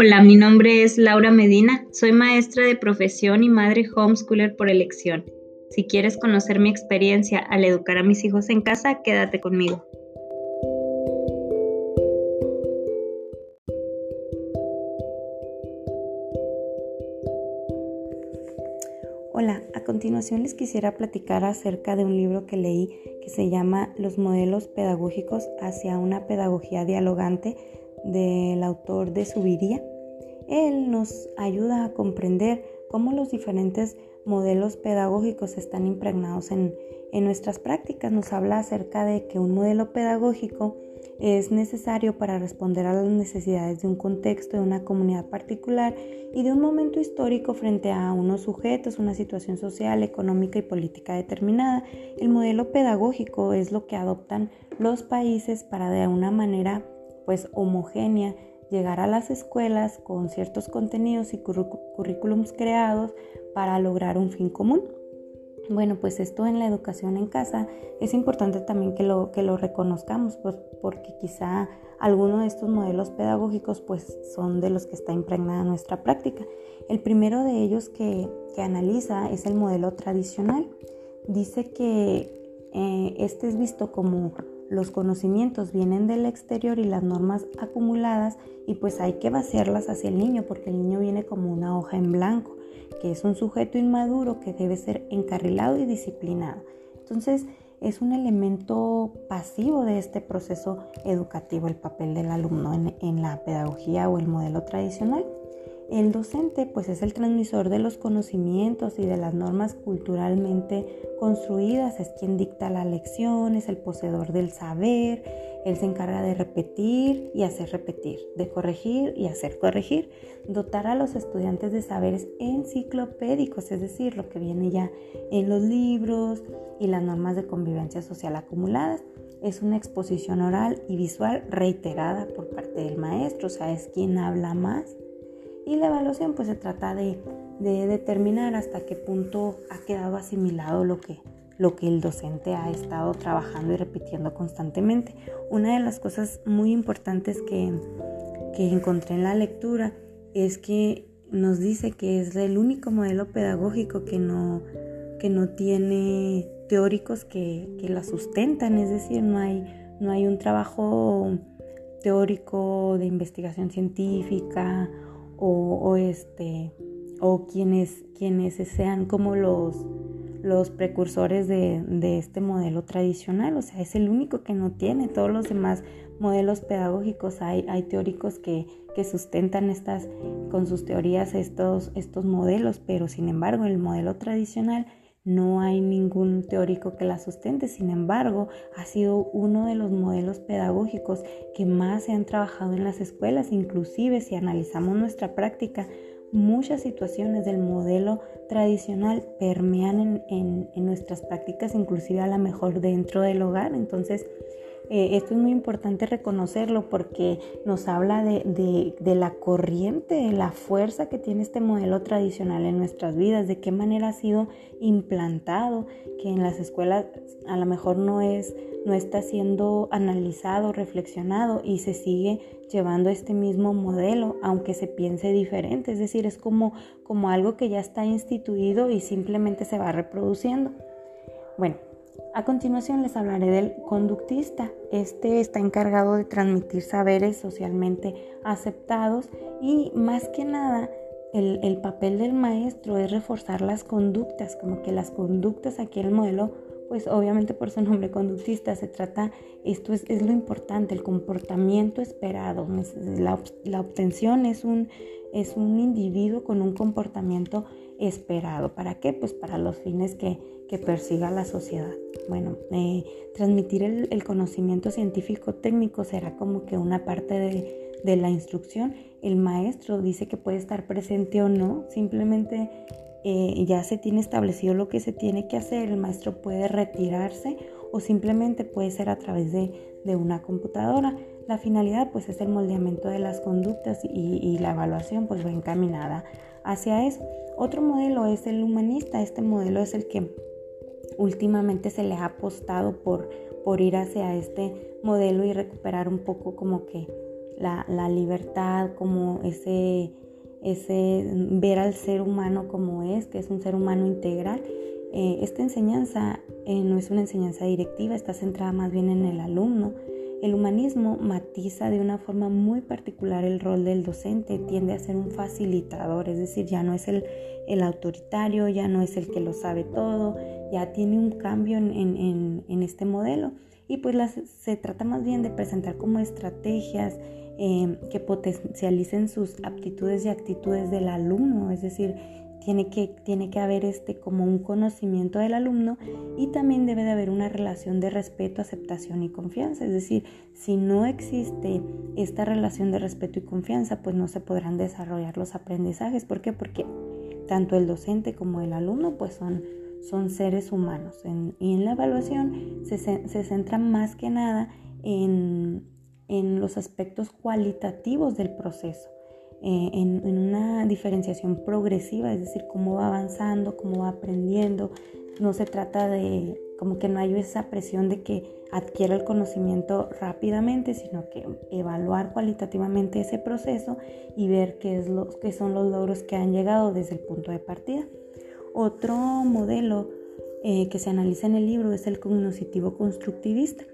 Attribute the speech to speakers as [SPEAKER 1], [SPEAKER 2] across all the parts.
[SPEAKER 1] Hola, mi nombre es Laura Medina, soy maestra de profesión y madre homeschooler por elección. Si quieres conocer mi experiencia al educar a mis hijos en casa, quédate conmigo.
[SPEAKER 2] Hola, a continuación les quisiera platicar acerca de un libro que leí que se llama Los modelos pedagógicos hacia una pedagogía dialogante del autor de Subiría. Él nos ayuda a comprender cómo los diferentes modelos pedagógicos están impregnados en, en nuestras prácticas. Nos habla acerca de que un modelo pedagógico es necesario para responder a las necesidades de un contexto, de una comunidad particular y de un momento histórico frente a unos sujetos, una situación social, económica y política determinada. El modelo pedagógico es lo que adoptan los países para de una manera pues homogénea llegar a las escuelas con ciertos contenidos y currículums creados para lograr un fin común. Bueno, pues esto en la educación en casa es importante también que lo, que lo reconozcamos, pues, porque quizá alguno de estos modelos pedagógicos pues son de los que está impregnada nuestra práctica. El primero de ellos que, analiza es el modelo tradicional. Dice que eh, este es visto como los conocimientos vienen del exterior y las normas acumuladas y pues hay que vaciarlas hacia el niño porque el niño viene como una hoja en blanco que es un sujeto inmaduro que debe ser encarrilado y disciplinado. Entonces, es un elemento pasivo de este proceso educativo el papel del alumno en, la pedagogía o el modelo tradicional. El docente pues es el transmisor de los conocimientos y de las normas culturalmente construidas, es quien dicta la lección, es el poseedor del saber, él se encarga de repetir y hacer repetir, de corregir y hacer corregir, dotar a los estudiantes de saberes enciclopédicos, es decir, lo que viene ya en los libros y las normas de convivencia social acumuladas. Es una exposición oral y visual reiterada por parte del maestro, o sea, es quien habla más y la evaluación pues se trata de, determinar hasta qué punto ha quedado asimilado lo que, lo que el docente ha estado trabajando y repitiendo constantemente. Una de las cosas muy importantes que, que encontré en la lectura es que nos dice que es el único modelo pedagógico que no, que no tiene teóricos que, que la sustentan, es decir, no hay, no hay un trabajo teórico de investigación científica o, este, o quienes, quienes sean como los, los precursores de, este modelo tradicional, o sea, es el único que no tiene, todos los demás modelos pedagógicos hay, hay teóricos que, que, sustentan estas, con sus teorías estos, estos modelos, pero sin embargo el modelo tradicional no hay ningún teórico que la sustente, sin embargo, ha sido uno de los modelos pedagógicos que más se han trabajado en las escuelas, inclusive si analizamos nuestra práctica, muchas situaciones del modelo tradicional permean en, nuestras prácticas, inclusive a lo mejor dentro del hogar. Entonces, eh, esto es muy importante reconocerlo porque nos habla de, la corriente, de la fuerza que tiene este modelo tradicional en nuestras vidas, de qué manera ha sido implantado, que en las escuelas a lo mejor no es no está siendo analizado, reflexionado y se sigue llevando este mismo modelo, aunque se piense diferente. Es decir, es como, como algo que ya está instituido y simplemente se va reproduciendo. Bueno, a continuación les hablaré del conductista. Este está encargado de transmitir saberes socialmente aceptados y más que nada el, papel del maestro es reforzar las conductas, como que las conductas aquí en el modelo, pues obviamente por su nombre conductista se trata, esto es, lo importante, el comportamiento esperado. La, la obtención es un, es un individuo con un comportamiento esperado. ¿Para qué? Pues para los fines que, persiga la sociedad. Bueno, eh, transmitir el, conocimiento científico técnico será como que una parte de, la instrucción. El maestro dice que puede estar presente o no, simplemente eh, ya se tiene establecido lo que se tiene que hacer, el maestro puede retirarse o simplemente puede ser a través de, una computadora. La finalidad pues es el moldeamiento de las conductas y, y la evaluación pues va encaminada hacia eso. Otro modelo es el humanista. Este modelo es el que últimamente se le ha apostado por, por ir hacia este modelo y recuperar un poco como que la, la libertad, como ese, ese ver al ser humano como es, que es un ser humano integral. Eh, esta enseñanza eh, no es una enseñanza directiva, está centrada más bien en el alumno. El humanismo matiza de una forma muy particular el rol del docente, tiende a ser un facilitador, es decir, ya no es el, autoritario, ya no es el que lo sabe todo, ya tiene un cambio en, este modelo. Y pues se trata más bien de presentar como estrategias, Em, que potencialicen sus aptitudes y actitudes del alumno, es decir, tiene que, tiene que haber este como un conocimiento del alumno y también debe de haber una relación de respeto, aceptación y confianza. Es decir, si no existe esta relación de respeto y confianza, pues no se podrán desarrollar los aprendizajes. ¿Por qué? Porque tanto el docente como el alumno pues son, son seres humanos. y en la evaluación se, se centra más que nada en en los aspectos cualitativos del proceso, eh, en, una diferenciación progresiva, es decir, cómo va avanzando, cómo va aprendiendo. No se trata de como que no hay esa presión de que adquiera el conocimiento rápidamente, sino que evaluar cualitativamente ese proceso y ver qué, es lo, qué son los logros que han llegado desde el punto de partida. Otro modelo eh, que se analiza en el libro es el cognoscitivo constructivista.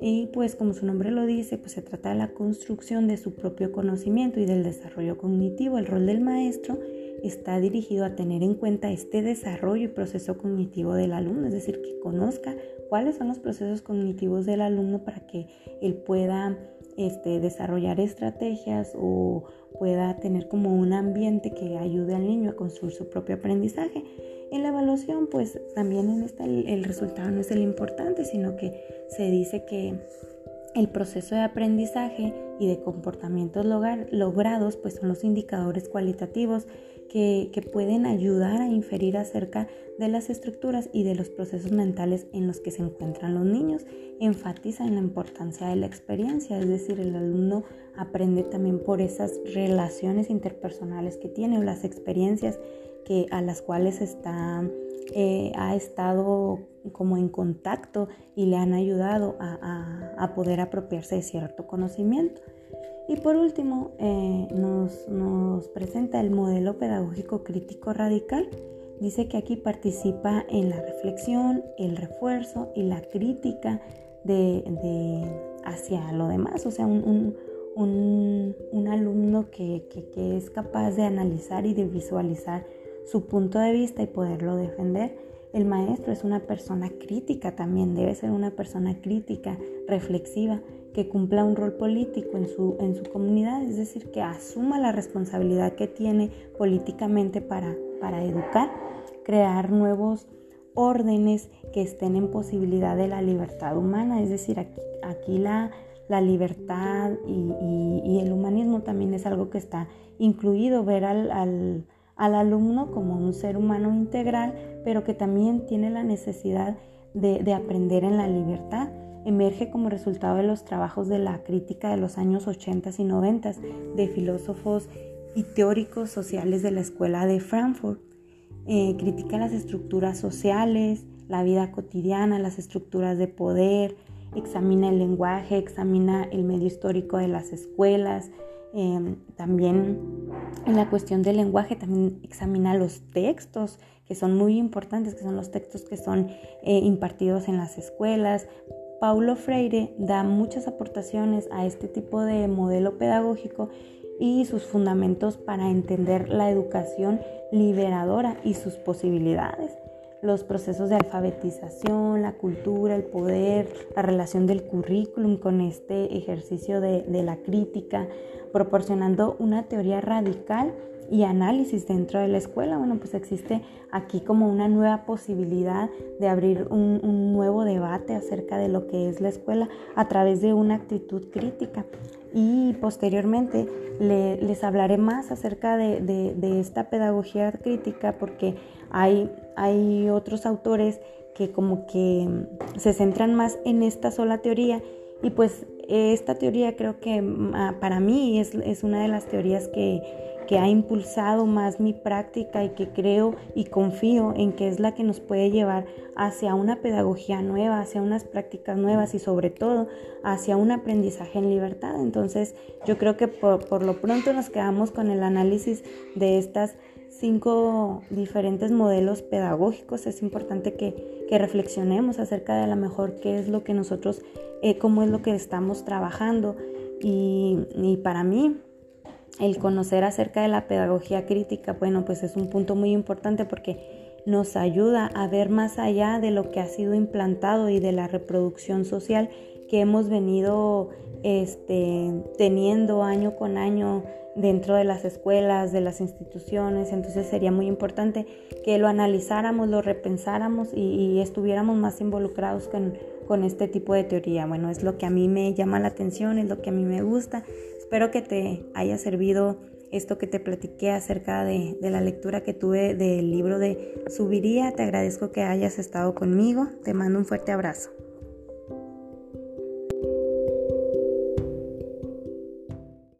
[SPEAKER 2] Y pues como su nombre lo dice, pues se trata de la construcción de su propio conocimiento y del desarrollo cognitivo. El rol del maestro está dirigido a tener en cuenta este desarrollo y proceso cognitivo del alumno, es decir, que conozca cuáles son los procesos cognitivos del alumno para que él pueda este, desarrollar estrategias o pueda tener como un ambiente que ayude al niño a construir su propio aprendizaje. En la evaluación, pues también en esta, el resultado no es el importante, sino que se dice que el proceso de aprendizaje y de comportamientos logrados pues son los indicadores cualitativos que, pueden ayudar a inferir acerca de las estructuras y de los procesos mentales en los que se encuentran los niños. Enfatiza en la importancia de la experiencia, es decir, el alumno aprende también por esas relaciones interpersonales que tiene o las experiencias que, a las cuales está, eh, ha estado como en contacto y le han ayudado a, poder apropiarse de cierto conocimiento. Y por último, eh, nos, nos, presenta el modelo pedagógico crítico radical. Dice que aquí participa en la reflexión, el refuerzo y la crítica de, hacia lo demás, o sea, un, un, un alumno que, que, es capaz de analizar y de visualizar su punto de vista y poderlo defender. El maestro es una persona crítica también, debe ser una persona crítica, reflexiva, que cumpla un rol político en su, en su comunidad, es decir, que asuma la responsabilidad que tiene políticamente para, para educar, crear nuevos órdenes que estén en posibilidad de la libertad humana, es decir, aquí, la, la libertad y, el humanismo también es algo que está incluido, ver al, alumno como un ser humano integral, pero que también tiene la necesidad de, aprender en la libertad. Emerge como resultado de los trabajos de la crítica de los años 80 y 90 de filósofos y teóricos sociales de la escuela de Frankfurt. Eh, critica las estructuras sociales, la vida cotidiana, las estructuras de poder, examina el lenguaje, examina el medio histórico de las escuelas, em, también en la cuestión del lenguaje también examina los textos que son muy importantes, que son los textos que son eh, impartidos en las escuelas. Paulo Freire da muchas aportaciones a este tipo de modelo pedagógico y sus fundamentos para entender la educación liberadora y sus posibilidades los procesos de alfabetización, la cultura, el poder, la relación del currículum con este ejercicio de, la crítica, proporcionando una teoría radical y análisis dentro de la escuela. Bueno, pues existe aquí como una nueva posibilidad de abrir un, nuevo debate acerca de lo que es la escuela a través de una actitud crítica. Y posteriormente les hablaré más acerca de, esta pedagogía crítica porque hay, otros autores que como que se centran más en esta sola teoría Y pues esta teoría creo que ah, para mí es, es una de las teorías que, que ha impulsado más mi práctica y que creo y confío en que es la que nos puede llevar hacia una pedagogía nueva, hacia unas prácticas nuevas y sobre todo hacia un aprendizaje en libertad. Entonces yo creo que por, lo pronto nos quedamos con el análisis de estas cinco diferentes modelos pedagógicos. Es importante que, reflexionemos acerca de lo mejor qué es lo que nosotros, eh, cómo es lo que estamos trabajando. Y, y para mí, el conocer acerca de la pedagogía crítica, bueno, pues es un punto muy importante porque nos ayuda a ver más allá de lo que ha sido implantado y de la reproducción social que hemos venido este, teniendo año con año dentro de las escuelas, de las instituciones. Entonces sería muy importante que lo analizáramos, lo repensáramos y, estuviéramos más involucrados con, este tipo de teoría. Bueno, es lo que a mí me llama la atención, es lo que a mí me gusta. Espero que te haya servido esto que te platiqué acerca de, la lectura que tuve del libro de Subiría. Te agradezco que hayas estado conmigo. Te mando un fuerte abrazo.